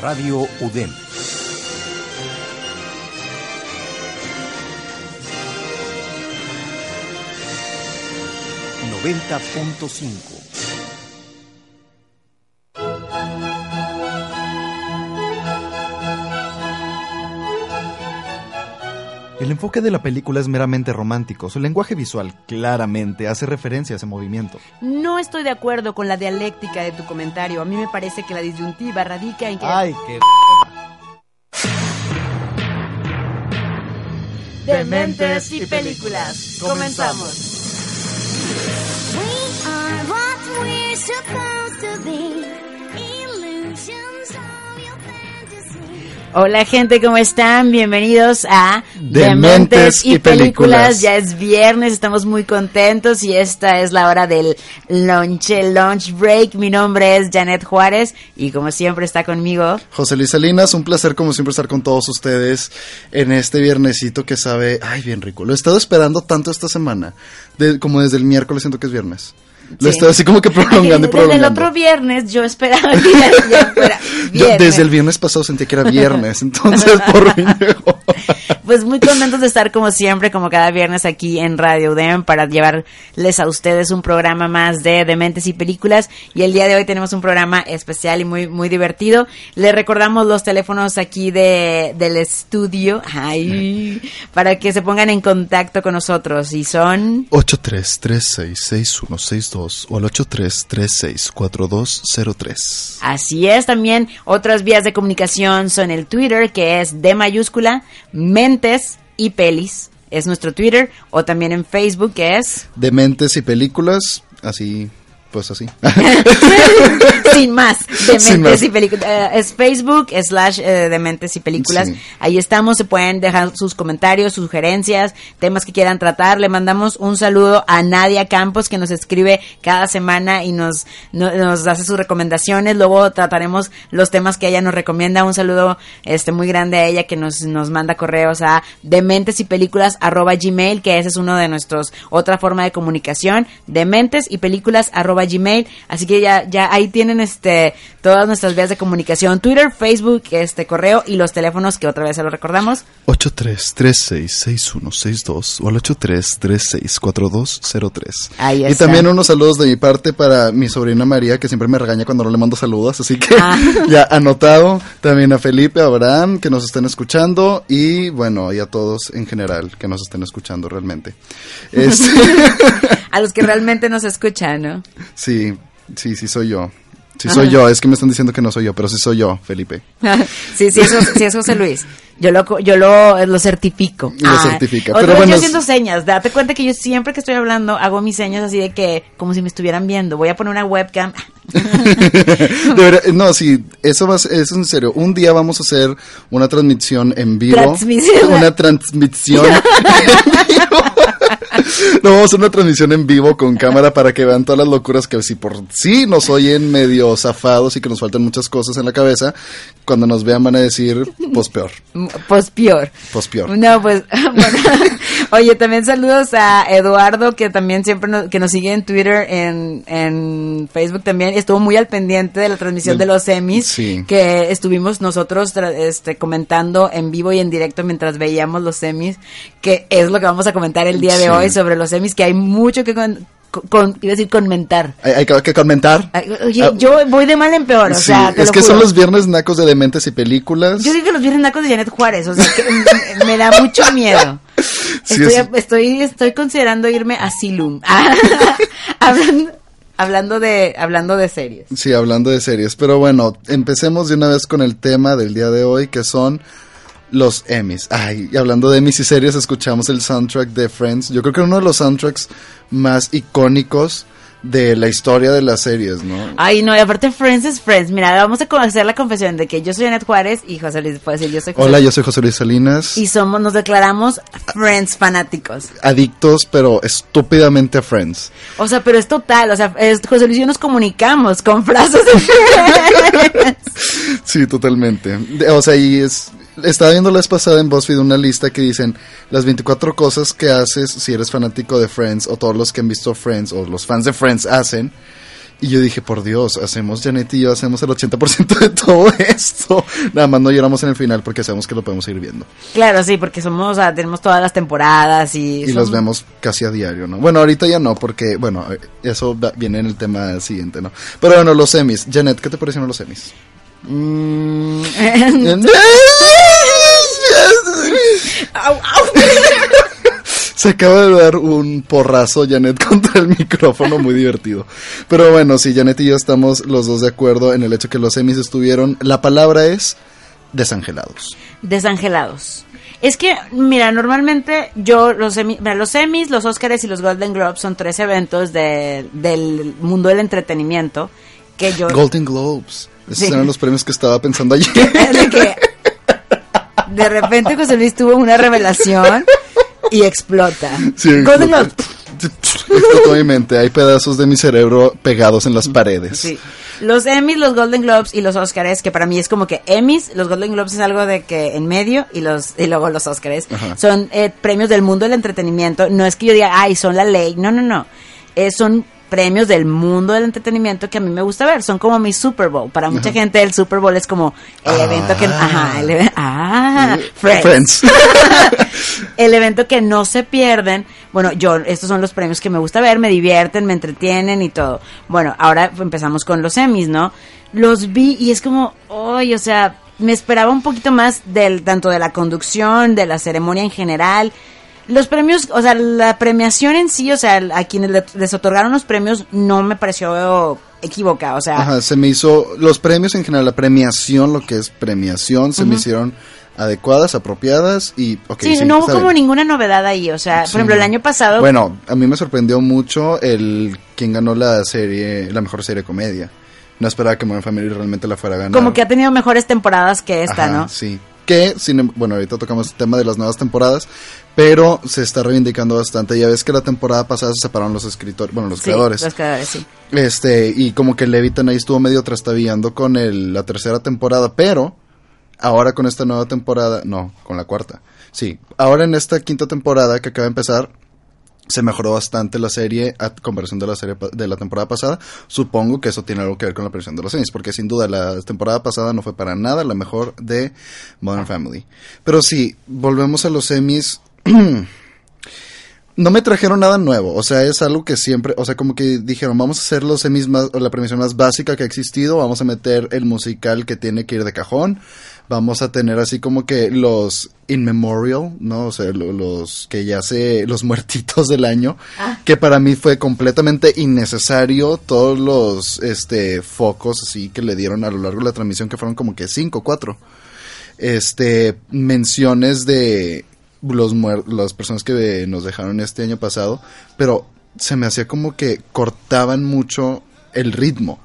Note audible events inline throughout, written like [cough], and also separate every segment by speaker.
Speaker 1: Radio UDEM. Noventa punto cinco.
Speaker 2: El enfoque de la película es meramente romántico. Su lenguaje visual claramente hace referencia a ese movimiento.
Speaker 3: No estoy de acuerdo con la dialéctica de tu comentario. A mí me parece que la disyuntiva radica en que...
Speaker 2: Ay, qué...
Speaker 3: Dementes y películas. Comenzamos.
Speaker 4: We are what we're supposed
Speaker 3: Hola gente, ¿cómo están? Bienvenidos a
Speaker 2: Dementes y Películas.
Speaker 3: Ya es viernes, estamos muy contentos y esta es la hora del lunch, lunch break. Mi nombre es Janet Juárez y como siempre está conmigo.
Speaker 2: José Luis Salinas, un placer como siempre estar con todos ustedes en este viernesito que sabe, ay, bien rico. Lo he estado esperando tanto esta semana, de- como desde el miércoles siento que es viernes. Lo
Speaker 3: Sí.
Speaker 2: estado así como que prolongando y
Speaker 3: Desde el otro viernes yo esperaba que ya, ya fuera [laughs]
Speaker 2: Yo
Speaker 3: viernes.
Speaker 2: desde el viernes pasado sentí que era viernes, [laughs] entonces por [laughs] llegó.
Speaker 3: Pues muy contentos de estar como siempre, como cada viernes aquí en Radio UDEM para llevarles a ustedes un programa más de Dementes y Películas. Y el día de hoy tenemos un programa especial y muy, muy divertido. Les recordamos los teléfonos aquí de, del estudio, ay, para que se pongan en contacto con nosotros. Y son...
Speaker 2: 83366162 o al 83364203.
Speaker 3: Así es, también otras vías de comunicación son el Twitter, que es de mayúscula, mentes y pelis. Es nuestro Twitter, o también en Facebook, que es...
Speaker 2: Dementes y películas, así, pues así. [laughs] [laughs]
Speaker 3: Sin más, Dementes
Speaker 2: más.
Speaker 3: y Películas. Eh, es Facebook slash eh, Dementes y Películas.
Speaker 2: Sí.
Speaker 3: Ahí estamos, se pueden dejar sus comentarios, sugerencias, temas que quieran tratar. Le mandamos un saludo a Nadia Campos que nos escribe cada semana y nos, no- nos hace sus recomendaciones. Luego trataremos los temas que ella nos recomienda. Un saludo este muy grande a ella que nos, nos manda correos a dementes y películas arroba gmail, que ese es uno de nuestros, otra forma de comunicación, dementes y películas arroba gmail. Así que ya, ya ahí tienen este, todas nuestras vías de comunicación, Twitter, Facebook, este correo y los teléfonos que otra vez se los recordamos.
Speaker 2: 83366162 o al 83364203.
Speaker 3: Ahí
Speaker 2: Y
Speaker 3: está.
Speaker 2: también unos saludos de mi parte para mi sobrina María, que siempre me regaña cuando no le mando saludos, así que
Speaker 3: Ah. [laughs]
Speaker 2: ya anotado. También a Felipe, a Abraham, que nos estén escuchando y bueno, y a todos en general que nos estén escuchando realmente. [laughs] Este,
Speaker 3: A los que realmente nos escuchan, ¿no?
Speaker 2: sí, sí, sí soy yo. Sí soy yo, es que me están diciendo que no soy yo, pero sí soy yo, Felipe. [laughs]
Speaker 3: sí, sí, eso, sí, es José Luis. Yo lo, yo lo, lo certifico.
Speaker 2: Lo certifica,
Speaker 3: otra
Speaker 2: pero bueno,
Speaker 3: yo haciendo señas. Date cuenta que yo siempre que estoy hablando hago mis señas así de que, como si me estuvieran viendo. Voy a poner una webcam. [laughs]
Speaker 2: Verdad, no, sí, eso va eso es en serio. Un día vamos a hacer una transmisión en vivo.
Speaker 3: Transmisión.
Speaker 2: Una transmisión. [laughs] en vivo. [laughs] No, vamos a hacer una transmisión en vivo con cámara para que vean todas las locuras que si por sí nos oyen medio zafados y que nos faltan muchas cosas en la cabeza, cuando nos vean van a decir, pues peor,
Speaker 3: Pues peor.
Speaker 2: pues peor.
Speaker 3: No, pues, [laughs] bueno. Oye, también saludos a Eduardo, que también siempre nos, que nos sigue en Twitter, en, en Facebook también. Estuvo muy al pendiente de la transmisión
Speaker 2: Del-
Speaker 3: de los semis,
Speaker 2: sí.
Speaker 3: que estuvimos nosotros este, comentando en vivo y en directo mientras veíamos los semis, que es lo que vamos a comentar el día de hoy sobre los semis, que hay mucho que con, con- iba a decir comentar.
Speaker 2: Hay, hay que, comentar.
Speaker 3: Ay, Oye,
Speaker 2: Ah,
Speaker 3: yo voy de mal en peor, o
Speaker 2: sí,
Speaker 3: sea, te
Speaker 2: es
Speaker 3: lo
Speaker 2: que son los viernes nacos de dementes y películas.
Speaker 3: Yo digo los viernes nacos de Janet Juárez, o sea, que me- me da mucho miedo. [laughs]
Speaker 2: Sí,
Speaker 3: estoy,
Speaker 2: es-
Speaker 3: estoy, estoy considerando irme a Silum. [laughs] hablando, hablando de, hablando de series.
Speaker 2: Sí, hablando de series. Pero bueno, empecemos de una vez con el tema del día de hoy, que son Los Emmys. Ay, y hablando de Emmys y series, escuchamos el soundtrack de Friends. Yo creo que uno de los soundtracks más icónicos de la historia de las series, ¿no?
Speaker 3: Ay, no, y aparte Friends es Friends. Mira, vamos a hacer la confesión de que yo soy Janet Juárez y José Luis puede decir yo soy José
Speaker 2: Hola, yo soy José Luis Salinas.
Speaker 3: Y somos, nos declaramos Friends fanáticos.
Speaker 2: Adictos, pero estúpidamente a Friends.
Speaker 3: O sea, pero es total, o sea, es- José Luis y yo nos comunicamos con [laughs] frases de Friends.
Speaker 2: Sí, totalmente. De- O sea, y es... Estaba viendo la vez pasada en BuzzFeed una lista que dicen las 24 cosas que haces si eres fanático de Friends o todos los que han visto Friends o los fans de Friends hacen. Y yo dije, por Dios, hacemos Janet y yo, hacemos el 80% de todo esto. [laughs] Nada más no lloramos en el final porque sabemos que lo podemos ir viendo.
Speaker 3: Claro, sí, porque somos, o sea, tenemos todas las temporadas y...
Speaker 2: Y
Speaker 3: somos-
Speaker 2: los vemos casi a diario, ¿no? Bueno, ahorita ya no, porque, bueno, eh, eso va- viene en el tema siguiente, ¿no? Pero bueno, los semis. Janet, ¿qué te parecieron los semis?
Speaker 3: Mm, [laughs] au, au.
Speaker 2: Se acaba de dar un porrazo Janet contra el micrófono, muy divertido. Pero bueno, sí, Janet y yo estamos los dos de acuerdo en el hecho que los semis estuvieron. La palabra es desangelados.
Speaker 3: Desangelados. Es que, mira, normalmente yo, los, mira, los Emmys, los Oscars y los Golden Globes son tres eventos de- del mundo del entretenimiento que yo...
Speaker 2: Golden Globes. Esos
Speaker 3: Sí.
Speaker 2: eran los premios que estaba pensando ayer. [laughs]
Speaker 3: Que de repente José Luis tuvo una revelación y explota.
Speaker 2: Sí.
Speaker 3: Globes.
Speaker 2: Explotó mi mente. Hay pedazos de mi cerebro pegados en las paredes.
Speaker 3: Sí. Los Emmys, los Golden Globes y los Oscars, que para mí es como que Emmys, los Golden Globes es algo de que en medio y los y luego los Oscars
Speaker 2: Ajá.
Speaker 3: son eh, premios del mundo del entretenimiento. No es que yo diga, ay, son la ley. No, no, no. Eh, son premios del mundo del entretenimiento que a mí me gusta ver. Son como mi Super Bowl. Para mucha gente el Super Bowl es como el
Speaker 2: Ah.
Speaker 3: evento que... Ajá, el, ah,
Speaker 2: Friends.
Speaker 3: Friends. [laughs] el evento que no se pierden. Bueno, yo, estos son los premios que me gusta ver, me divierten, me entretienen y todo. Bueno, ahora empezamos con los Emmys, ¿no? Los vi y es como, ay, o sea, me esperaba un poquito más del, tanto de la conducción, de la ceremonia en general. Los premios, o sea, la premiación en sí, o sea, a quienes le- les otorgaron los premios no me pareció equivocada, o sea,
Speaker 2: Ajá, se me hizo, los premios en general, la premiación, lo que es premiación, se me hicieron adecuadas, apropiadas y, ok,
Speaker 3: sí,
Speaker 2: sí,
Speaker 3: no hubo como ninguna novedad ahí, o sea,
Speaker 2: Sí.
Speaker 3: por ejemplo, el año pasado
Speaker 2: Bueno, a mí me sorprendió mucho el quien ganó la serie, la mejor serie de comedia. No esperaba que Modern Family realmente la fuera a ganar.
Speaker 3: como que ha tenido mejores temporadas que esta,
Speaker 2: Ajá,
Speaker 3: ¿no?
Speaker 2: Sí. Que, sin, em- bueno, ahorita tocamos el tema de las nuevas temporadas, pero se está reivindicando bastante. Ya ves que la temporada pasada se separaron los escritores, bueno, los
Speaker 3: Sí,
Speaker 2: creadores.
Speaker 3: Los creadores, sí.
Speaker 2: Este, y como que Levitan ahí estuvo medio trastabillando con el, la tercera temporada, pero ahora con esta nueva temporada, no, con la cuarta. Sí, ahora en esta quinta temporada que acaba de empezar, se mejoró bastante la serie a comparación de la serie de la temporada pasada. Supongo que eso tiene algo que ver con la presión de los semis, porque sin duda la temporada pasada no fue para nada la mejor de Modern Family. Pero sí, volvemos a los semis. [clears throat] no me trajeron nada nuevo, o sea, es algo que siempre, o sea, como que dijeron, vamos a hacer los semis más, o la premiación más básica que ha existido, vamos a meter el musical que tiene que ir de cajón, vamos a tener así como que los in memorial, ¿no? O sea, lo- los que ya se, los [laughs] muertitos del año, que para mí fue completamente innecesario todos los, este, focos así que le dieron a lo largo de la transmisión, que fueron como que cinco, cuatro este menciones de los muer- las personas que nos dejaron este año pasado, pero se me hacía como que cortaban mucho el ritmo.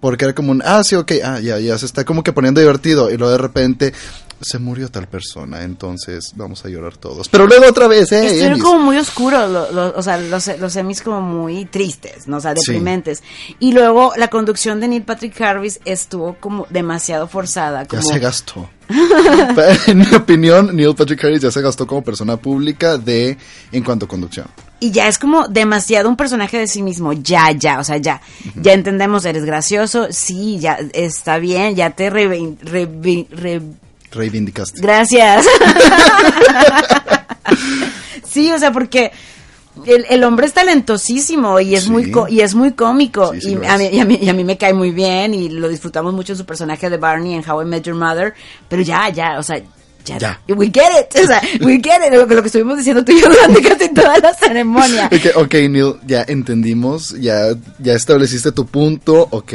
Speaker 2: Porque era como un, ah, sí, ok, ah, ya, ya se está como que poniendo divertido. Y luego de repente se murió tal persona, entonces vamos a llorar todos. Pero luego otra vez, eh.
Speaker 3: Estuvieron
Speaker 2: Emmys.
Speaker 3: como muy oscuros, lo- lo- o sea, los, los semis como muy tristes, ¿no? O sea,
Speaker 2: Sí.
Speaker 3: deprimentes. Y luego la conducción de Neil Patrick Harris estuvo como demasiado forzada.
Speaker 2: Ya
Speaker 3: Como,
Speaker 2: se gastó. [laughs] en mi opinión, Neil Patrick Harris ya se gastó como persona pública de en cuanto a conducción.
Speaker 3: y ya es como demasiado un personaje de sí mismo, ya, ya, o sea, ya. Ya entendemos, eres gracioso, sí, ya está bien, ya te re-
Speaker 2: Reivindicaste.
Speaker 3: Gracias. [laughs] sí, o sea, porque el, el hombre es talentosísimo y es
Speaker 2: Sí.
Speaker 3: muy co- y es muy cómico
Speaker 2: Sí, sí
Speaker 3: y, a mí, y, a mí, y a mí me cae muy bien y lo disfrutamos mucho en su personaje de Barney en How I Met Your Mother, pero ya, ya, o sea, ya,
Speaker 2: Ya.
Speaker 3: we get it, o sea, we get it, lo, que- lo que estuvimos diciendo tú y yo durante casi toda la ceremonia. [laughs]
Speaker 2: Ok, ok, Neil, ya entendimos, ya, ya estableciste tu punto, ok.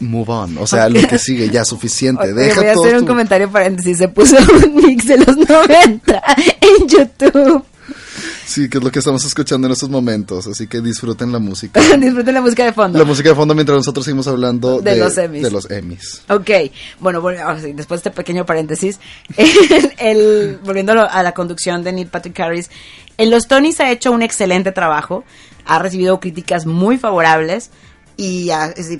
Speaker 2: move on. O sea, lo que sigue, ya suficiente.
Speaker 3: Oye,
Speaker 2: Deja
Speaker 3: voy a hacer un
Speaker 2: tu-
Speaker 3: comentario paréntesis. Se puso un mix de los 90 en YouTube.
Speaker 2: Sí, que es lo que estamos escuchando en estos momentos. Así que disfruten la música. [laughs]
Speaker 3: Disfruten la música de fondo.
Speaker 2: La música de fondo mientras nosotros seguimos hablando
Speaker 3: De los Emmys.
Speaker 2: De los Emmys.
Speaker 3: Ok, bueno, después de este pequeño paréntesis, [laughs] el, el- volviendo a, la conducción de Neil Patrick Harris, en los Tonys ha hecho un excelente trabajo, ha recibido críticas muy favorables y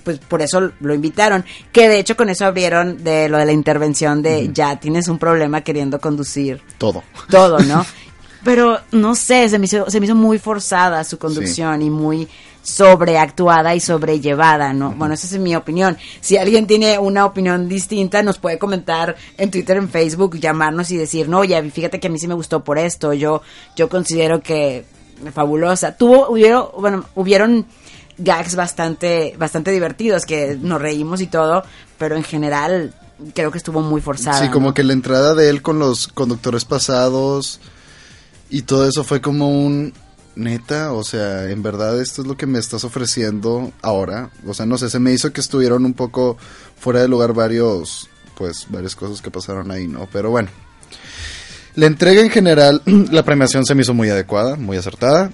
Speaker 3: pues por eso lo invitaron, que de hecho con eso abrieron de lo de la intervención de ya tienes un problema queriendo conducir
Speaker 2: Todo.
Speaker 3: todo, ¿no? [laughs] Pero no sé, se me hizo, se me hizo muy forzada su conducción y muy sobreactuada y sobrellevada, ¿no? Bueno, esa es mi opinión. Si alguien tiene una opinión distinta, nos puede comentar en Twitter, en Facebook, llamarnos y decir, no, ya, fíjate que a mí sí me gustó por esto, yo, yo considero que fabulosa. Tuvo, hubieron, bueno, hubieron gags bastante, bastante divertidos que nos reímos y todo, pero en general creo que estuvo muy forzada.
Speaker 2: Sí, como
Speaker 3: ¿no?
Speaker 2: que la entrada de él con los conductores pasados y todo eso fue como un neta, o sea, en verdad esto es lo que me estás ofreciendo ahora. O sea, no sé, se me hizo que estuvieron un poco fuera de lugar varios, pues, varias cosas que pasaron ahí, ¿no? Pero bueno. La entrega en general, [clears throat] la premiación se me hizo muy adecuada, muy acertada.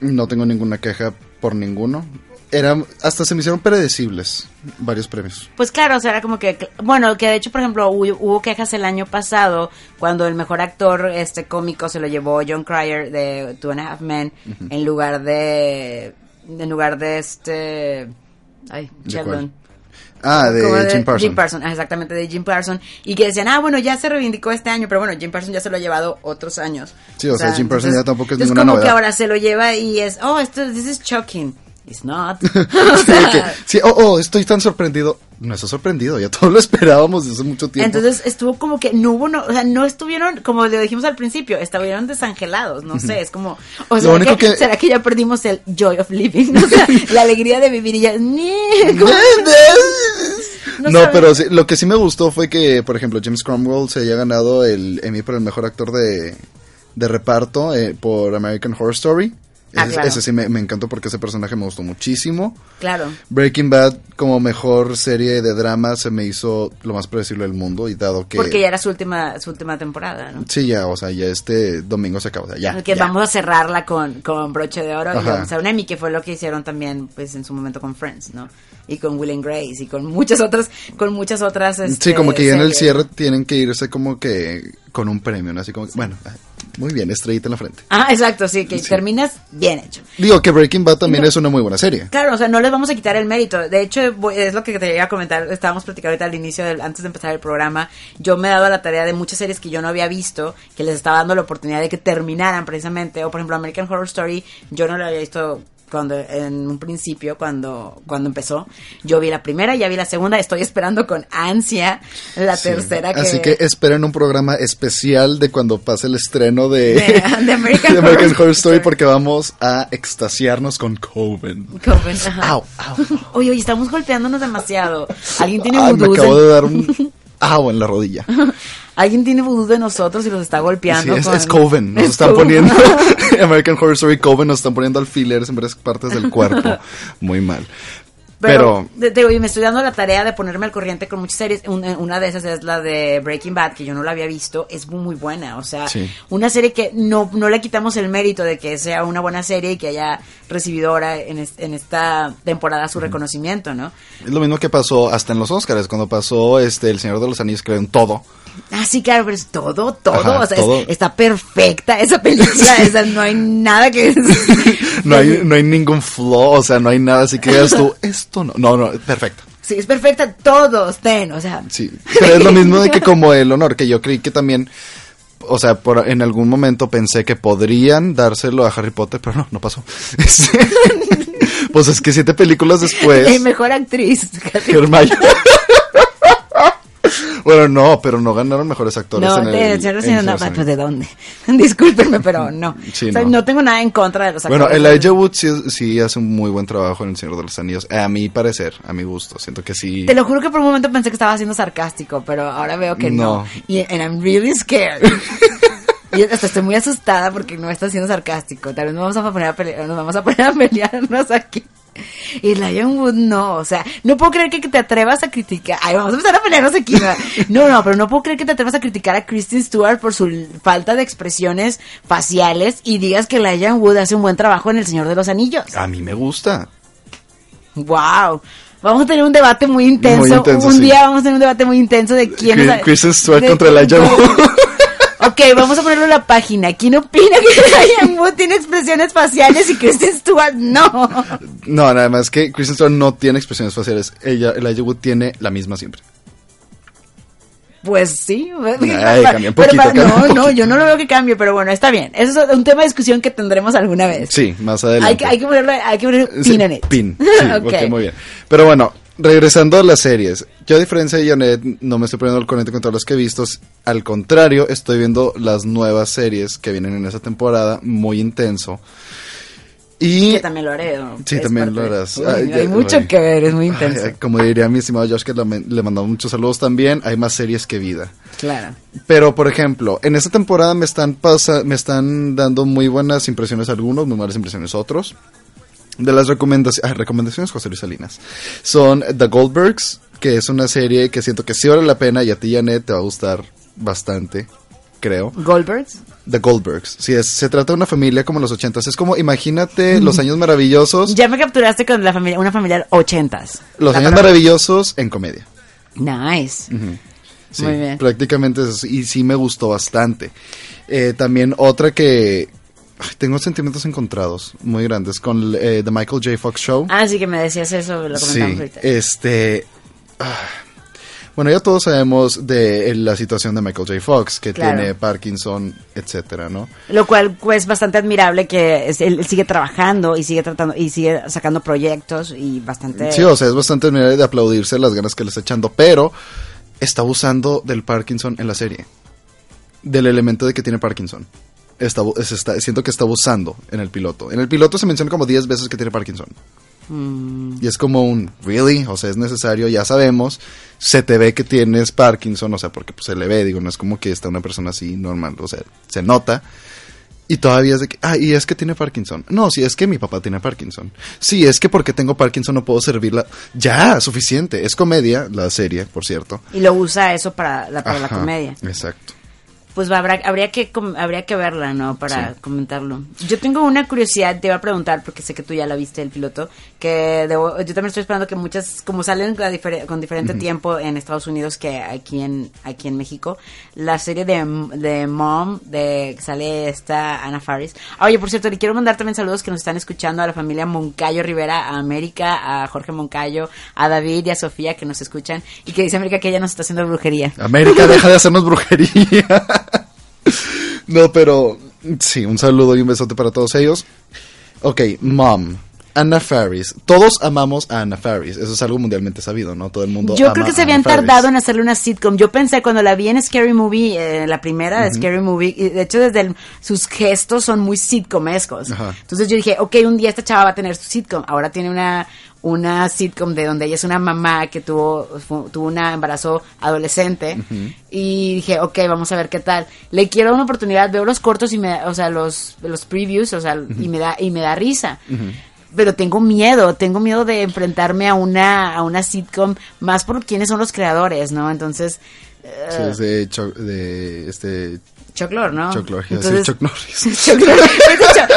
Speaker 2: No tengo ninguna queja por ninguno. Eran, hasta se me hicieron predecibles varios premios.
Speaker 3: Pues claro, o sea, era como que, bueno, que de hecho, por ejemplo, hubo, hubo quejas el año pasado cuando el mejor actor este cómico se lo llevó John Cryer de Two and a Half Men en lugar de, en lugar de este, ay,
Speaker 2: ¿De
Speaker 3: Sheldon.
Speaker 2: Ah, de Jim Parsons.
Speaker 3: Jim Parsons, ah, exactamente, de Jim Parsons. Y que decían, ah, bueno, ya se reivindicó este año, pero bueno, Jim Parsons ya se lo ha llevado otros años.
Speaker 2: Sí, o sea, Jim Parsons ya tampoco es
Speaker 3: entonces
Speaker 2: ninguna
Speaker 3: como
Speaker 2: novedad.
Speaker 3: que ahora se lo lleva y es, oh, esto, this is shocking. It's not. [laughs] O sea,
Speaker 2: que, sí, oh, oh, estoy tan sorprendido. No estoy sorprendido, ya todo lo esperábamos desde hace mucho tiempo.
Speaker 3: Entonces estuvo como que no hubo, no, o sea, no estuvieron, como le dijimos al principio, estuvieron desangelados, no sé, es como, o
Speaker 2: Lo
Speaker 3: sea, que,
Speaker 2: que-
Speaker 3: ¿será que ya perdimos el joy of living? [laughs] O sea, [laughs] la alegría de vivir y ya,
Speaker 2: no,
Speaker 3: no
Speaker 2: pero sí, lo que sí me gustó fue que, por ejemplo, James Cromwell se haya ganado el Emmy por el mejor actor de, de reparto eh, por American Horror Story.
Speaker 3: Ah,
Speaker 2: ese,
Speaker 3: claro.
Speaker 2: ese sí me, me encantó porque ese personaje me gustó muchísimo.
Speaker 3: Claro.
Speaker 2: Breaking Bad como mejor serie de drama se me hizo lo más predecible del mundo y dado que...
Speaker 3: Porque ya era su última, su última temporada, ¿no?
Speaker 2: Sí, ya, o sea, ya este domingo se acaba, o sea, ya.
Speaker 3: que
Speaker 2: ya.
Speaker 3: vamos a cerrarla con, con broche de oro y vamos a un Emmy, que fue lo que hicieron también, pues, en su momento con Friends, ¿no? Y con Will and Grace y con muchas otras, con muchas otras,
Speaker 2: Sí,
Speaker 3: este,
Speaker 2: como que ya en el
Speaker 3: series.
Speaker 2: cierre tienen que irse como que con un premio, ¿no? Así como, que, bueno, muy bien, estrellita en la frente.
Speaker 3: Ah, exacto, sí, que
Speaker 2: Sí.
Speaker 3: terminas bien hecho.
Speaker 2: Digo que Breaking Bad también
Speaker 3: No.
Speaker 2: es una muy buena serie.
Speaker 3: Claro, o sea, no les vamos a quitar el mérito. De hecho, voy- es lo que te iba a comentar. Estábamos platicando ahorita al inicio, del, antes de empezar el programa. Yo me he dado la tarea de muchas series que yo no había visto, que les estaba dando la oportunidad de que terminaran precisamente. O por ejemplo, American Horror Story, yo no la había visto cuando en un principio cuando cuando empezó yo vi la primera ya vi la segunda estoy esperando con ansia la
Speaker 2: Sí.
Speaker 3: tercera que
Speaker 2: Así que esperen un programa especial de cuando pase el estreno de,
Speaker 3: De- de American [laughs]
Speaker 2: de American
Speaker 3: Horror
Speaker 2: Story porque vamos a extasiarnos con Coven.
Speaker 3: Coven, ajá.
Speaker 2: Au, au.
Speaker 3: oye oye estamos golpeándonos demasiado alguien tiene
Speaker 2: Ay, me
Speaker 3: vudús
Speaker 2: acabo
Speaker 3: en-
Speaker 2: de dar un [laughs] au en la rodilla. [laughs]
Speaker 3: Alguien tiene vudú de nosotros y los está golpeando.
Speaker 2: Sí, es,
Speaker 3: con-
Speaker 2: es Coven. Nos
Speaker 3: Es
Speaker 2: están
Speaker 3: Coven.
Speaker 2: poniendo [laughs] [laughs] American Horror Story Coven nos están poniendo alfileres en varias partes del cuerpo. Muy mal.
Speaker 3: Pero,
Speaker 2: Pero,
Speaker 3: digo, y me estoy dando la tarea de ponerme al corriente con muchas series. Un- Una, de esas es la de Breaking Bad, que yo no la había visto. Es muy, buena. O sea,
Speaker 2: Sí.
Speaker 3: una serie que no, no le quitamos el mérito de que sea una buena serie y que haya recibido ahora en, es- en esta temporada su reconocimiento, ¿no?
Speaker 2: es lo mismo que pasó hasta en los Oscars, cuando pasó este El Señor de los Anillos, creo en todo.
Speaker 3: Ah, sí, claro, pero es todo, todo.
Speaker 2: Ajá,
Speaker 3: o sea, es- está perfecta esa película. [laughs] esa, no hay nada que... [laughs]
Speaker 2: No hay, [laughs] no hay ningún flaw, o sea, no hay nada así que digas tú, esto no. No, no, perfecto.
Speaker 3: Sí, es perfecta. Todos, ten, o sea...
Speaker 2: Sí, pero es lo mismo de que [laughs] como el honor, que yo creí que también, o sea, por, en algún momento pensé que podrían dárselo a Harry Potter, pero no, no pasó. [laughs] Pues es que siete películas después, [laughs]
Speaker 3: Eh, mejor actriz.
Speaker 2: Hermione. [laughs] Bueno, no, pero no ganaron mejores actores
Speaker 3: No,
Speaker 2: en el,
Speaker 3: de, Señor
Speaker 2: en
Speaker 3: no, pues de dónde. [laughs] Discúlpenme, pero no.
Speaker 2: Sí,
Speaker 3: O sea,
Speaker 2: no.
Speaker 3: no. tengo nada en contra de los
Speaker 2: Bueno,
Speaker 3: actores.
Speaker 2: Elijah Wood sí, sí hace un muy buen trabajo en El Señor de los Anillos, a mi parecer, a mi gusto, siento que sí.
Speaker 3: Te lo juro que por un momento pensé que estaba siendo sarcástico, pero ahora veo que no.
Speaker 2: No.
Speaker 3: Y and I'm really scared. [laughs] y hasta estoy muy asustada porque no está siendo sarcástico. Tal vez nos vamos a poner a pelear, nos vamos a poner a pelearnos aquí. [laughs] Y Lion Wood no, o sea, no puedo creer que, te atrevas a criticar. Ay, vamos a empezar a pelearnos aquí. [laughs] ¿no? No, pero no puedo creer que te atrevas a criticar a Kristen Stewart por su falta de expresiones faciales y digas que Lion Wood hace un buen trabajo en El Señor de los Anillos.
Speaker 2: A mí me gusta.
Speaker 3: Wow. Vamos a tener un debate muy intenso.
Speaker 2: Muy intenso,
Speaker 3: un
Speaker 2: sí.
Speaker 3: día vamos a tener un debate muy intenso de quién es.
Speaker 2: Kristen Stewart
Speaker 3: de-
Speaker 2: contra Elijah Wood. [laughs]
Speaker 3: Ok, vamos a ponerlo en la página. ¿Quién opina que [laughs] Lion Wood tiene expresiones faciales y Kristen Stewart no?
Speaker 2: No, nada más que Kristen Stewart no tiene expresiones faciales. Ella, Elijah Wood tiene la misma siempre.
Speaker 3: Pues sí. [laughs]
Speaker 2: Ay, cambia un
Speaker 3: Pero
Speaker 2: poquito,
Speaker 3: para-
Speaker 2: cambia un
Speaker 3: no, no, yo no lo veo que cambie, pero bueno, está bien. Eso es un tema de discusión que tendremos alguna vez.
Speaker 2: Sí, más
Speaker 3: Hay
Speaker 2: adelante.
Speaker 3: que, hay que ponerlo, hay que poner
Speaker 2: Sí,
Speaker 3: pin en it.
Speaker 2: Pin. [laughs] Sí,
Speaker 3: Ok.
Speaker 2: ok, muy bien. Pero bueno, regresando a las series. Yo, a diferencia de Janet, no me estoy poniendo al corriente con todas las que he visto. Al contrario, estoy viendo las nuevas series que vienen en esa temporada, muy intenso. Y.
Speaker 3: Que también lo haré. ¿no?
Speaker 2: Sí,
Speaker 3: Es
Speaker 2: también
Speaker 3: parte
Speaker 2: lo harás.
Speaker 3: Uy,
Speaker 2: Ay,
Speaker 3: hay
Speaker 2: ya,
Speaker 3: mucho que ver, es muy intenso.
Speaker 2: Ay, como diría mi estimado Josh, que le, le mandamos muchos saludos también, hay más series que vida.
Speaker 3: Claro.
Speaker 2: Pero, por ejemplo, en esta temporada me están, pasa me están dando muy buenas impresiones algunos, muy malas impresiones otros. De las recomendaciones, recomendaciones José Luis Salinas, son The Goldbergs, que es una serie que siento que sí vale la pena y a ti, Janet, te va a gustar bastante, creo.
Speaker 3: Goldbergs.
Speaker 2: The Goldbergs, sí, es, se trata de una familia como los ochentas, es como, imagínate los años maravillosos,
Speaker 3: Ya me capturaste con la familia, una familia ochentas.
Speaker 2: los años
Speaker 3: palabra-
Speaker 2: maravillosos en comedia.
Speaker 3: Nice.
Speaker 2: Sí,
Speaker 3: Muy bien.
Speaker 2: prácticamente es así, y sí me gustó bastante. Eh, también otra que tengo sentimientos encontrados muy grandes con eh, The Michael J. Fox Show.
Speaker 3: Ah, sí que me decías eso, lo
Speaker 2: sí,
Speaker 3: comentamos ahorita.
Speaker 2: este ah, bueno, ya todos sabemos de eh, la situación de Michael J. Fox, que
Speaker 3: Claro.
Speaker 2: tiene Parkinson, etcétera, ¿no?
Speaker 3: Lo cual pues bastante admirable que es- él sigue trabajando y sigue tratando y sigue sacando proyectos y bastante
Speaker 2: Sí, o sea, es bastante admirable de aplaudirse las ganas que le está echando, pero está abusando del Parkinson en la serie. Del elemento de que tiene Parkinson. Está, siento que está abusando en el piloto. En el piloto se menciona como 10 veces que tiene Parkinson.
Speaker 3: Mm,
Speaker 2: Y es como un, ¿really? O sea, es necesario, ya sabemos. Se te ve que tienes Parkinson, o sea, porque pues, se le ve, digo, no es como que está una persona así normal, o sea, se nota. Y todavía es de que, ah, y es que tiene Parkinson. No, sí, es que mi papá tiene Parkinson. Sí, es que porque tengo Parkinson no puedo servirla. Ya, suficiente. Es comedia, la serie, por cierto.
Speaker 3: y lo usa eso para la, para la comedia.
Speaker 2: Exacto.
Speaker 3: Pues habrá, habría que habría que verla, ¿no? Para comentarlo. Yo tengo una curiosidad, te iba a preguntar, porque sé que tú ya la viste el piloto, que debo- yo también estoy esperando que muchas, como salen con, difer- con diferente tiempo en Estados Unidos que aquí en aquí en México, la serie de, de Mom, de sale esta Ana Faris. Oye, por cierto, le quiero mandar también saludos que nos están escuchando a la familia Moncayo Rivera, a América, a Jorge Moncayo, a David y a Sofía que nos escuchan y que dice América que ella nos está haciendo brujería.
Speaker 2: América, deja de hacernos brujería. [laughs] [laughs] no, pero sí, un saludo y un besote para todos ellos. Ok, Mom. Anna Faris. Todos amamos a Anna Faris. Eso es algo mundialmente sabido, ¿no? Todo el mundo
Speaker 3: Yo
Speaker 2: ama
Speaker 3: creo que se habían tardado en hacerle una sitcom. Yo pensé cuando la vi en Scary Movie, eh, la primera de Scary Movie, y de hecho desde el- sus gestos son muy sitcomescos. Entonces yo dije, ok, un día esta chava va a tener su sitcom. Ahora tiene una una sitcom de donde ella es una mamá que tuvo tuvo un embarazo adolescente y dije, ok, vamos a ver qué tal. Le quiero una oportunidad, veo los cortos y me, o sea, los los previews, o sea, y me da y me da risa pero tengo miedo, tengo miedo de enfrentarme a una a una sitcom más por quiénes son los creadores, ¿no? Entonces
Speaker 2: Sí, es de, Chuck- de este
Speaker 3: Chuck Lorre, ¿no?
Speaker 2: Chuck Lorre,
Speaker 3: Entonces-
Speaker 2: Chuck Norris. [laughs]
Speaker 3: Chuck Lorre.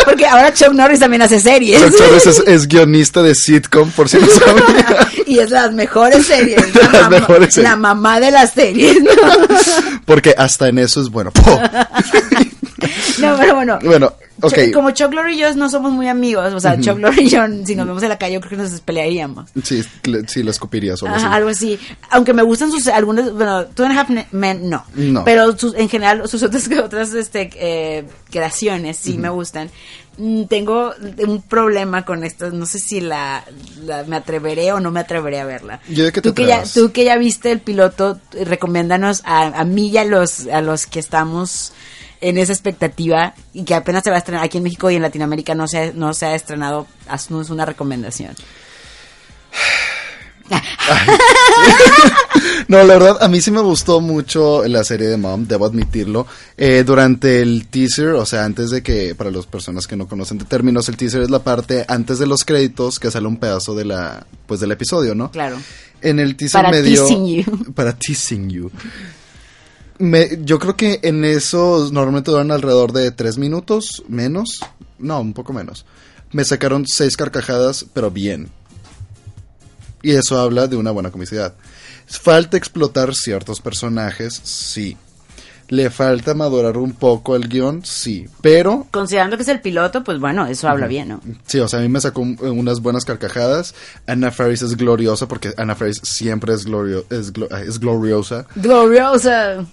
Speaker 3: Porque ahora Chuck Norris también hace series.
Speaker 2: Chuck Norris es, es guionista de sitcom, por si no sabía. [laughs]
Speaker 3: y es las mejores series.
Speaker 2: Las
Speaker 3: La,
Speaker 2: mejores series.
Speaker 3: la mamá de las series. ¿no? [laughs]
Speaker 2: Porque hasta en eso es bueno. [laughs]
Speaker 3: No, pero bueno.
Speaker 2: Bueno, ok.
Speaker 3: Chuck- Como Chuck Lorre y yo no somos muy amigos, o sea, Chuck Lorre y yo, si nos vemos en la calle, yo creo que nos pelearíamos.
Speaker 2: Sí, le- sí, lo escupiría solo.
Speaker 3: Ajá,
Speaker 2: sí.
Speaker 3: algo así. Aunque me gustan sus algunos, bueno, Two and a Half Men no.
Speaker 2: No.
Speaker 3: Pero sus, en general sus otras [laughs] otras este eh, creaciones sí me gustan. Mm, Tengo un problema con esto, no sé si la, la- me atreveré o no me atreveré a verla.
Speaker 2: Yo de que te
Speaker 3: tú que ya tú que ya viste el piloto, recomiéndanos a, a mí y a los a los que estamos en esa expectativa y que apenas se va a estrenar aquí en México y en Latinoamérica no se ha, no se ha estrenado, haznos una recomendación. [laughs]
Speaker 2: No, la verdad, a mí sí me gustó mucho la serie de Mom, debo admitirlo. Eh, durante el teaser, o sea, antes de que, para las personas que no conocen de términos, el teaser es la parte antes de los créditos que sale un pedazo de la, pues del episodio, ¿no?
Speaker 3: Claro.
Speaker 2: En el teaser
Speaker 3: Para teasing you. [laughs]
Speaker 2: Para teasing you. Me, yo creo que en esos normalmente duran alrededor de tres minutos, menos. No, un poco menos. Me sacaron seis carcajadas, pero bien. Y eso habla de una buena comicidad. Falta explotar ciertos personajes, sí. Le falta madurar un poco el guion, sí. Pero
Speaker 3: Considerando que es el piloto, pues bueno, eso habla bien, ¿no?
Speaker 2: Sí, o sea, a mí me sacó un- unas buenas carcajadas. Anna Faris es gloriosa porque Anna Faris siempre es, glorio- es, glo- es gloriosa.
Speaker 3: Gloriosa.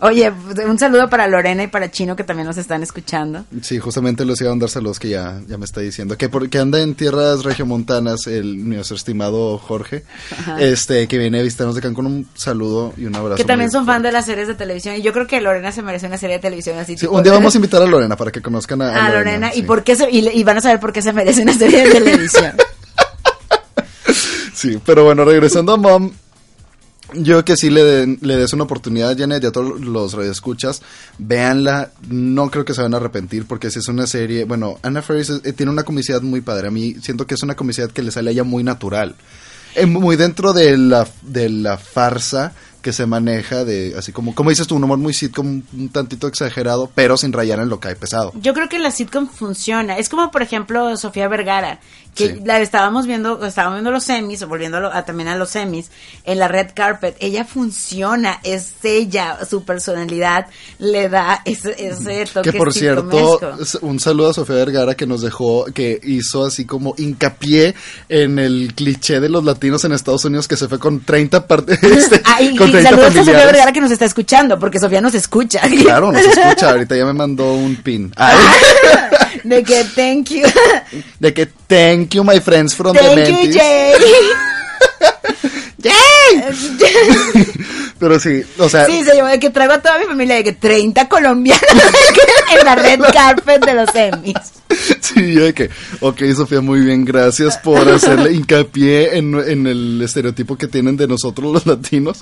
Speaker 3: Oye, un saludo para Lorena y para Chino que también nos están escuchando.
Speaker 2: Sí, justamente les iba a mandar saludos que ya, ya me está diciendo. Que porque anda en tierras regiomontanas el nuestro estimado Jorge, este, que viene a visitarnos de Cancún. Un saludo y un abrazo.
Speaker 3: Que también son fan de las series de televisión. Y yo creo que Lorena se merece una serie de televisión así.
Speaker 2: Sí,
Speaker 3: tipo-
Speaker 2: un día vamos a invitar a Lorena para que conozcan a,
Speaker 3: a Lorena.
Speaker 2: sí.
Speaker 3: ¿Y, por qué se- y, y van a saber por qué se merece una serie de televisión. [laughs]
Speaker 2: Sí, pero bueno, regresando a Mom, yo que sí le, den- le des una oportunidad, Janet, y a todos los radioescuchas, véanla, no creo que se van a arrepentir, porque si es una serie, bueno, Anna Faris eh, tiene una comicidad muy padre, a mí siento que es una comicidad que le sale a ella muy natural, Eh, muy dentro de la, de la farsa que se maneja de, así como, como dices tú, un humor muy sitcom, un tantito exagerado, pero sin rayar en lo que hay pesado.
Speaker 3: Yo creo que la sitcom funciona. Es como, por ejemplo, Sofía Vergara, que
Speaker 2: Sí.
Speaker 3: la estábamos viendo, estábamos viendo los semis, volviendo a lo- a- también a los semis, en la red carpet. Ella funciona, es ella, su personalidad le da ese, ese toque
Speaker 2: Que por cierto, un saludo a Sofía Vergara que nos dejó, que hizo así como hincapié en el cliché de los latinos en Estados Unidos que se fue con 30 partes. [laughs] Este, [laughs]
Speaker 3: y,
Speaker 2: con
Speaker 3: y
Speaker 2: 30
Speaker 3: saludos a Sofía
Speaker 2: familiares.
Speaker 3: Vergara que nos está escuchando, porque Sofía nos escucha. [laughs]
Speaker 2: Claro, nos escucha. Ahorita ya me mandó un pin. Ay,
Speaker 3: De que thank you.
Speaker 2: de que thank you, my friends from the
Speaker 3: Thank you. Jay. [laughs] [laughs]
Speaker 2: Pero sí, o sea,
Speaker 3: Sí, se llevó de que traigo a toda mi familia, de que 30 colombianos [laughs] en la red carpet de los Emmys.
Speaker 2: sí, yo de que, ok, Sofía, muy bien, gracias por hacerle hincapié en, en el estereotipo que tienen de nosotros los latinos.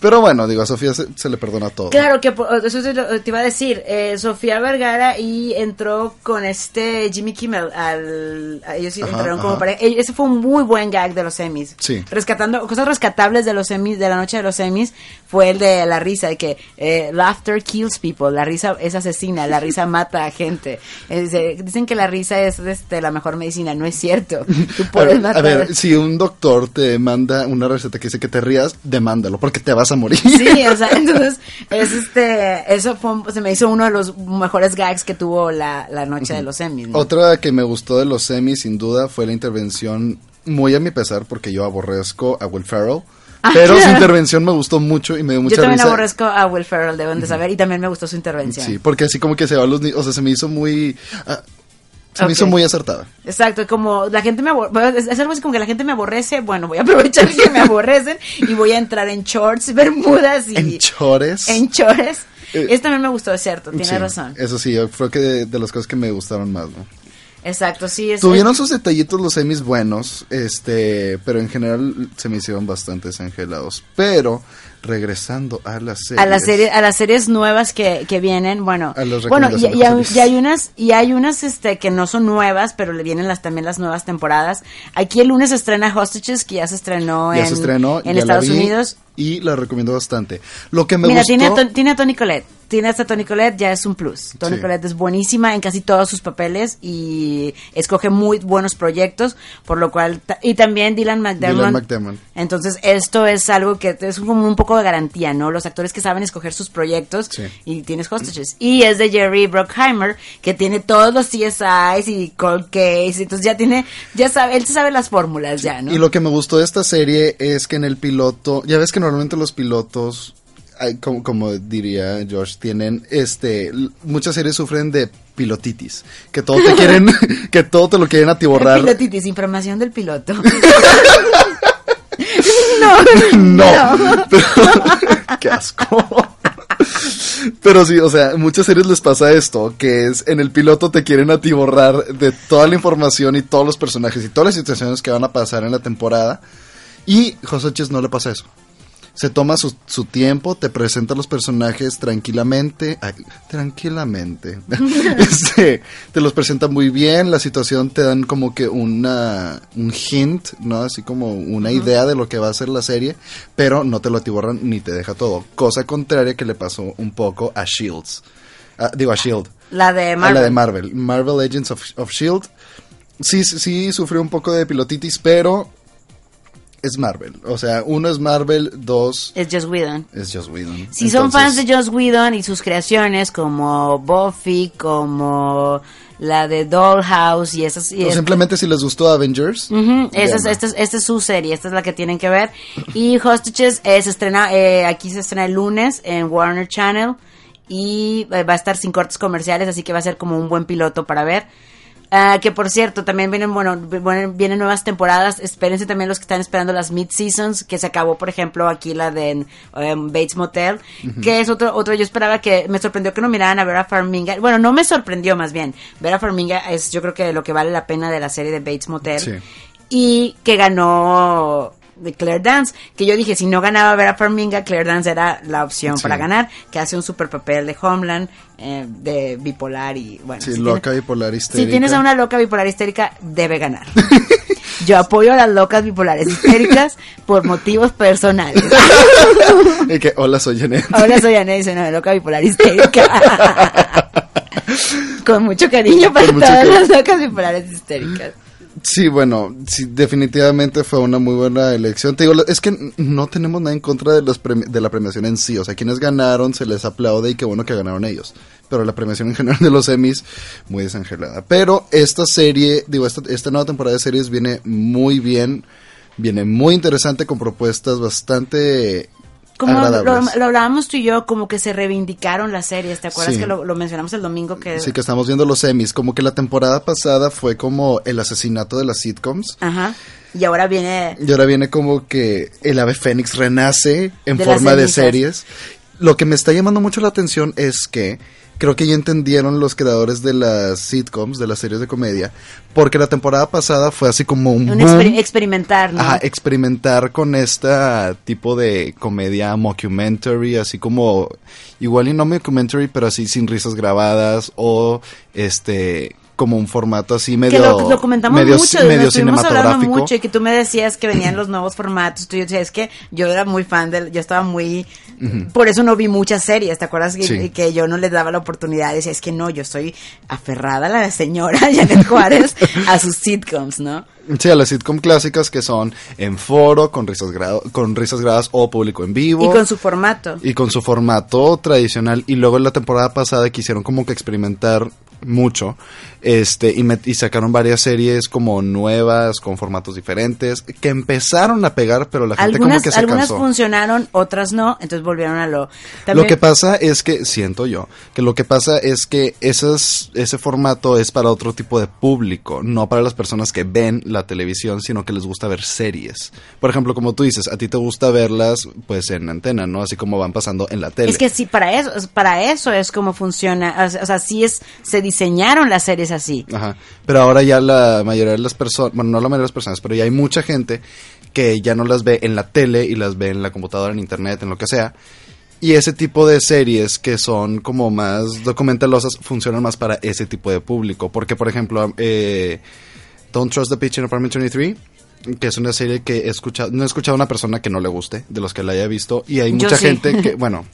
Speaker 2: Pero bueno, digo, a Sofía se, se le perdona todo.
Speaker 3: Claro que eso te, iba a decir. eh, Sofía Vergara y entró con este Jimmy Kimmel al ellos sí
Speaker 2: Ajá,
Speaker 3: entraron como pareja. Eh, Ese fue un muy buen gag de los Emmys.
Speaker 2: Sí.
Speaker 3: Rescatando cosas rescatables de los Emmys de la noche de los Emmys fue el de la risa de que eh, laughter kills people, la risa es asesina, la risa [laughs] mata a gente. Eh, dice- dicen que la risa es este, la mejor medicina, no es cierto. [laughs] Tú
Speaker 2: A
Speaker 3: puedes
Speaker 2: ver,
Speaker 3: matar.
Speaker 2: a ver, si un doctor te manda una receta que dice que te rías, demándalo, porque te vas a morir.
Speaker 3: Sí, [laughs] o sea, entonces, es este, eso fue, se me hizo uno de los mejores gags que tuvo la, la noche de los Emmys. ¿no?
Speaker 2: Otra que me gustó de los semis, sin duda, fue la intervención, muy a mi pesar, porque yo aborrezco a Will Ferrell.
Speaker 3: Ah,
Speaker 2: Pero su [laughs] intervención me gustó mucho y me dio mucha
Speaker 3: Yo también
Speaker 2: risa.
Speaker 3: aborrezco a Will Ferrell, deben de saber, y también me gustó su intervención.
Speaker 2: Sí, porque así como que se va a los ni- o sea, se me hizo muy ah, se me hizo muy acertada.
Speaker 3: Exacto, como la gente me aborrece, es, algo así como que la gente me aborrece, bueno, voy a aprovechar que me aborrecen y voy a entrar en shorts, [laughs] bermudas y
Speaker 2: En chores.
Speaker 3: en chores.
Speaker 2: Eh,
Speaker 3: Esto también me gustó, es cierto, tiene
Speaker 2: Sí,
Speaker 3: razón.
Speaker 2: Eso sí, yo creo que de, de las cosas que me gustaron más, ¿no?
Speaker 3: Exacto, sí. Es,
Speaker 2: Tuvieron sus detallitos los semis buenos, este, pero en general se me hicieron bastante desangelados. Pero regresando a las series.
Speaker 3: a las series a las series nuevas que, que vienen bueno
Speaker 2: A las
Speaker 3: bueno y, hay, y unas y hay unas este que no son nuevas pero le vienen las también las nuevas temporadas aquí el lunes se estrena Hostages que ya se estrenó
Speaker 2: ya
Speaker 3: en,
Speaker 2: se estrenó
Speaker 3: en
Speaker 2: ya la
Speaker 3: Estados Unidos
Speaker 2: y la recomiendo bastante. Lo que me
Speaker 3: Mira,
Speaker 2: gustó
Speaker 3: tiene a, tiene a Tony Collette. Tiene hasta Tony Collette, ya es un plus. Tony
Speaker 2: Sí.
Speaker 3: Collette es buenísima en casi todos sus papeles y escoge muy buenos proyectos, por lo cual... Y también Dylan McDermott.
Speaker 2: Dylan McDermott.
Speaker 3: Entonces, esto es algo que es como un poco de garantía, ¿no? Los actores que saben escoger sus proyectos
Speaker 2: Sí.
Speaker 3: y tienes hostages. Y es de Jerry Bruckheimer, que tiene todos los CSIs y Cold Case, entonces ya tiene, ya sabe, él se sabe las fórmulas ya, ¿no?
Speaker 2: Y lo que me gustó de esta serie es que en el piloto, ya ves que normalmente los pilotos, como, como diría George, tienen, este, muchas series sufren de pilotitis, que todo te quieren, [laughs] [laughs] que todo te lo quieren atiborrar.
Speaker 3: Pilotitis, información del piloto. [laughs]
Speaker 2: No, pero, qué asco. Pero sí, o sea, muchas series les pasa esto, que es en el piloto te quieren atiborrar de toda la información y todos los personajes y todas las situaciones que van a pasar en la temporada. Y Hostages no le pasa eso. Se toma su, su tiempo, te presenta los personajes tranquilamente, ay, tranquilamente, [laughs] Este, te los presenta muy bien, la situación te dan como que una, un hint, ¿no? Así como una idea de lo que va a ser la serie, pero no te lo atiborran ni te deja todo, cosa contraria que le pasó un poco a Shields, Ah, digo a Shield,
Speaker 3: La de
Speaker 2: a
Speaker 3: Marvel.
Speaker 2: la de Marvel, Marvel Agents of, of Shield, sí, sí, sí sufrió un poco de pilotitis, pero es Marvel, o sea, uno es Marvel, dos
Speaker 3: Es Joss Whedon.
Speaker 2: es Joss Whedon.
Speaker 3: Si son fans de Joss Whedon y sus creaciones como Buffy, como la de Dollhouse y esas... Y
Speaker 2: o simplemente si les gustó Avengers.
Speaker 3: Ujú, esa, es, esta, es, esta es su serie, esta es la que tienen que ver. Y Hostages eh, se estrena, eh, aquí se estrena el lunes en Warner Channel y eh, va a estar sin cortes comerciales, así que va a ser como un buen piloto para ver. Ah, que por cierto, también vienen, bueno, vi- vienen nuevas temporadas. Espérense también los que están esperando las mid-seasons, que se acabó, por ejemplo, aquí la de em, Bates Motel, que es otro, otro, yo esperaba que, me sorprendió que no miraran a Vera Farmiga. Bueno, no me sorprendió más bien. Vera Farmiga es, yo creo que lo que vale la pena de la serie de Bates Motel
Speaker 2: Sí.
Speaker 3: y que ganó de Claire Dance, que yo dije, si no ganaba Vera Farmiga, Claire Dance era la opción
Speaker 2: Sí.
Speaker 3: para ganar, que hace un super papel de Homeland, eh, de bipolar y bueno.
Speaker 2: Sí,
Speaker 3: si
Speaker 2: loca,
Speaker 3: tienes-
Speaker 2: bipolar, histérica.
Speaker 3: Si tienes a una loca bipolar histérica, debe ganar. [laughs] Yo apoyo a las locas bipolares histéricas por motivos personales. [laughs]
Speaker 2: Y que, hola, soy Janet.
Speaker 3: Ahora soy Anel, soy una loca bipolar histérica. [laughs] Con mucho cariño para
Speaker 2: mucho
Speaker 3: todas
Speaker 2: cariño.
Speaker 3: las locas bipolares histéricas.
Speaker 2: Sí, bueno, sí, definitivamente fue una muy buena elección. Te digo, es que no tenemos nada en contra de, los de la premiación en sí. O sea, quienes ganaron se les aplaude y qué bueno que ganaron ellos. Pero la premiación en general de los Emmys, muy desangelada. Pero esta serie, digo, esta nueva temporada de series viene muy bien. Viene muy interesante con propuestas bastante
Speaker 3: Como lo, hablábamos tú y yo, como que se reivindicaron las series. ¿Te acuerdas
Speaker 2: Sí.
Speaker 3: que lo, lo mencionamos el domingo? Que,
Speaker 2: Sí, que estamos viendo los Emmys. Como que la temporada pasada fue como el asesinato de las sitcoms.
Speaker 3: Ajá. Y ahora viene.
Speaker 2: Y ahora viene como que el ave fénix renace en
Speaker 3: De
Speaker 2: forma de series. Lo que me está llamando mucho la atención es que creo que ya entendieron los creadores de las sitcoms, de las series de comedia, porque la temporada pasada fue así como un,
Speaker 3: Un exper- experimentar, ¿no?
Speaker 2: Ajá, experimentar con este tipo de comedia mockumentary, así como igual y no mockumentary, pero así sin risas grabadas o este como un formato así medio
Speaker 3: que lo, lo comentamos
Speaker 2: medio,
Speaker 3: mucho,
Speaker 2: medio
Speaker 3: hablando
Speaker 2: cinematográfico.
Speaker 3: mucho y que tú me decías que venían los nuevos formatos. Tú decías es que yo era muy fan del, yo estaba muy, por eso no vi muchas series, ¿te acuerdas? Que,
Speaker 2: Sí.
Speaker 3: que yo no les daba la oportunidad, decía es que no, yo estoy aferrada a la señora [laughs] Janet Juárez a sus sitcoms, ¿no?
Speaker 2: Sí, a las sitcom clásicas que son en foro, con risas, con risas grabadas o público en vivo.
Speaker 3: Y con su formato.
Speaker 2: y con su formato tradicional. Y luego en la temporada pasada quisieron como que experimentar mucho. Este, y, met- y sacaron varias series como nuevas, con formatos diferentes, que empezaron a pegar, pero la gente como
Speaker 3: Algunas,
Speaker 2: que se
Speaker 3: algunas
Speaker 2: cansó.
Speaker 3: funcionaron, otras no, entonces volvieron a lo...
Speaker 2: Lo
Speaker 3: También-
Speaker 2: que pasa es que, siento yo, que lo que pasa es que esas, ese formato es para otro tipo de público, no para las personas que ven la televisión, sino que les gusta ver series. Por ejemplo, como tú dices, a ti te gusta verlas pues en antena, ¿no? Así como van pasando en la tele.
Speaker 3: Es que sí, para eso, es- para eso es como funciona. O sea, o sea, sí es, se diseñaron las series así.
Speaker 2: Ajá. Pero ahora ya la mayoría de las personas, bueno, no la mayoría de las personas, pero ya hay mucha gente que ya no las ve en la tele y las ve en la computadora, en internet, en lo que sea. Y ese tipo de series que son como más documentalosas funcionan más para ese tipo de público. Porque, por ejemplo, eh, Don't Trust the Pitch in Apartment 23, que es una serie que he escuchado, no he escuchado a una persona que no le guste, de los que la haya visto. Y hay
Speaker 3: Yo
Speaker 2: mucha
Speaker 3: sí.
Speaker 2: gente que, [laughs] bueno,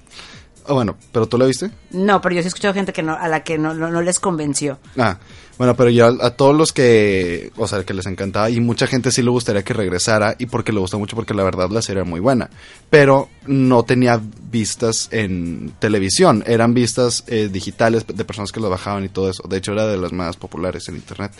Speaker 2: ah, bueno, pero tú la viste.
Speaker 3: No, pero yo sí he escuchado gente que no, a la que no, no, no les convenció.
Speaker 2: Ah, bueno, pero ya a todos los que, o sea, que les encantaba y mucha gente sí le gustaría que regresara y porque le gusta mucho porque la verdad la serie era muy buena, pero no tenía vistas en televisión, eran vistas eh, digitales de personas que lo bajaban y todo eso, de hecho era de las más populares en internet,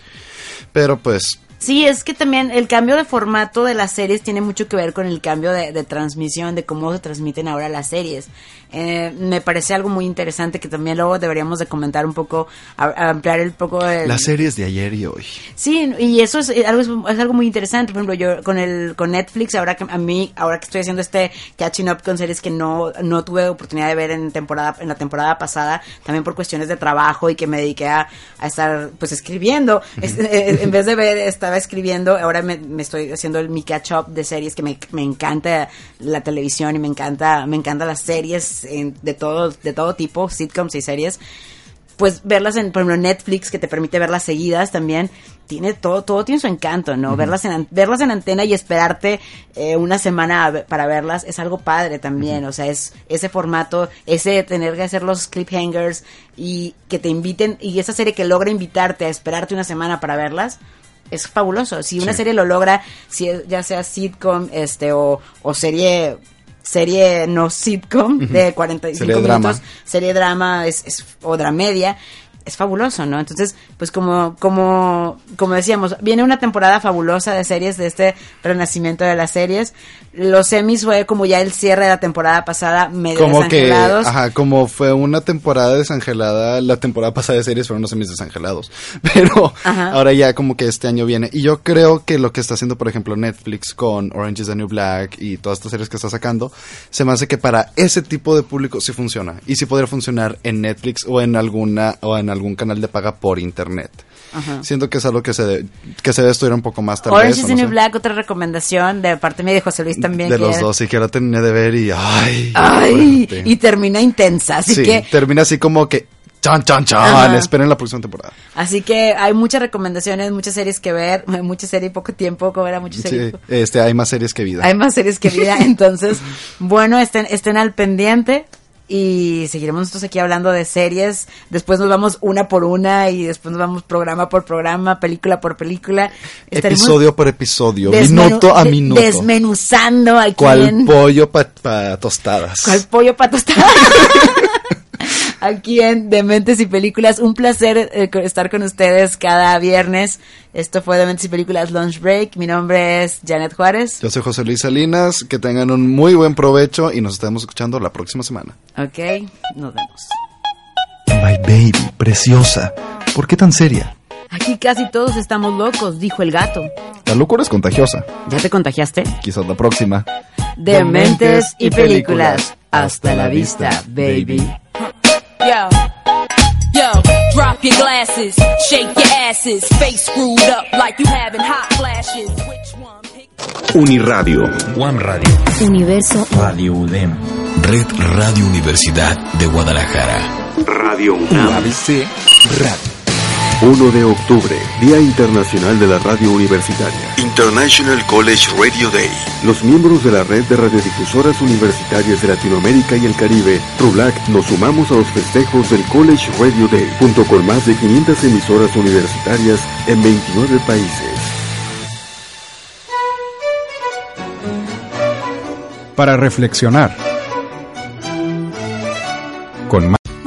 Speaker 2: pero pues
Speaker 3: Sí, es que también el cambio de formato de las series tiene mucho que ver con el cambio de, de transmisión, de cómo se transmiten ahora las series. Eh, me parece algo muy interesante que también luego deberíamos de comentar un poco, a- a ampliar el poco el,
Speaker 2: las series de ayer y hoy.
Speaker 3: Sí, y eso es eh, algo, es algo muy interesante. Por ejemplo, yo con el con Netflix, ahora que a mí, ahora que estoy haciendo este catching up con series que no, no tuve oportunidad de ver en temporada, en la temporada pasada, también por cuestiones de trabajo y que me dediqué a, a estar pues escribiendo, es- eh, en vez de ver esta estaba escribiendo, ahora me, me estoy haciendo el mi catch up de series que me, me encanta la televisión y me encanta, me encantan las series en- de todo, de todo tipo, sitcoms y series. Pues verlas en, por ejemplo, Netflix, que te permite verlas seguidas también, tiene todo, todo tiene su encanto, ¿no? Verlas en, verlas en antena y esperarte eh, una semana ver- para verlas es algo padre también, o sea, es ese formato, ese tener que hacer los cliffhangers y que te inviten, y esa serie que logra invitarte a esperarte una semana para verlas, es fabuloso. Si una
Speaker 2: Sí.
Speaker 3: serie lo logra, si ya sea sitcom, este, o, o serie, serie no sitcom de 45
Speaker 2: Serie
Speaker 3: minutos,
Speaker 2: drama.
Speaker 3: serie drama es, es- o dramedia, es fabuloso, ¿no? Entonces, pues como, como, como decíamos, viene una temporada fabulosa de series, de este renacimiento de las series. Los semis fue como ya el cierre de la temporada pasada, medio
Speaker 2: Como que,
Speaker 3: desangelados.
Speaker 2: ajá, como fue una temporada desangelada, la temporada pasada de series fueron los semis desangelados. [laughs] Pero
Speaker 3: Ajá.
Speaker 2: ahora ya como que este año viene. Y yo creo que lo que está haciendo, por ejemplo, Netflix con Orange is the New Black y todas estas series que está sacando, se me hace que para ese tipo de público sí funciona. Y sí podría funcionar en Netflix o en alguna, o en algún canal de paga por internet.
Speaker 3: Ajá.
Speaker 2: Siento que es algo que se, de- que se debe estudiar un poco más tal
Speaker 3: Orange is the New. Black, otra recomendación de parte mía y de José Luis también.
Speaker 2: De
Speaker 3: que
Speaker 2: los
Speaker 3: era-
Speaker 2: dos, sí que la terminé de ver y ay.
Speaker 3: Ay,
Speaker 2: fuerte.
Speaker 3: y termina intensa, así
Speaker 2: sí,
Speaker 3: que
Speaker 2: termina así como que chan chan chan,
Speaker 3: Ajá.
Speaker 2: esperen la próxima temporada.
Speaker 3: así que hay muchas recomendaciones, muchas series que ver, [laughs] mucha serie y poco tiempo, como era mucha serie. y
Speaker 2: Sí, este hay más series que vida.
Speaker 3: Hay más series que vida, [laughs] entonces, bueno, estén, estén al pendiente y seguiremos nosotros aquí hablando de series. Después nos vamos una por una y después nos vamos programa por programa, película por película. Estaremos
Speaker 2: episodio por episodio, minuto a minuto.
Speaker 3: Desmenuzando aquí
Speaker 2: Cual pollo para tostadas.
Speaker 3: ¿Cuál pollo para tostar? [laughs] Aquí en Dementes y Películas. Un placer eh, estar con ustedes cada viernes. Esto fue Dementes y Películas Lunch Break. Mi nombre es Janet Juárez.
Speaker 2: Yo soy José Luis Salinas, que tengan un muy buen provecho y nos estaremos escuchando la próxima semana.
Speaker 3: Ok, nos vemos.
Speaker 1: My baby, preciosa. ¿Por qué tan seria?
Speaker 3: Aquí casi todos estamos locos, dijo el gato.
Speaker 2: La locura es contagiosa.
Speaker 3: ¿Ya te contagiaste?
Speaker 2: Quizás la próxima.
Speaker 3: Dementes y Películas. Hasta la vista, baby.
Speaker 5: Yo, yo, drop your glasses, shake your asses, face screwed up like you having hot flashes. Which one? Pick
Speaker 6: Uniradio.
Speaker 1: One Radio.
Speaker 7: Universo
Speaker 1: Radio UDEM.
Speaker 8: Red Radio Universidad de Guadalajara.
Speaker 6: Radio UNAM.
Speaker 1: ABC Radio.
Speaker 6: 1 de octubre, Día Internacional de la Radio Universitaria.
Speaker 8: International College Radio Day.
Speaker 6: Los miembros de la red de radiodifusoras universitarias de Latinoamérica y el Caribe, RULAC, nos sumamos a los festejos del College Radio Day, junto con más de 500 emisoras universitarias en 29 países.
Speaker 9: Para reflexionar.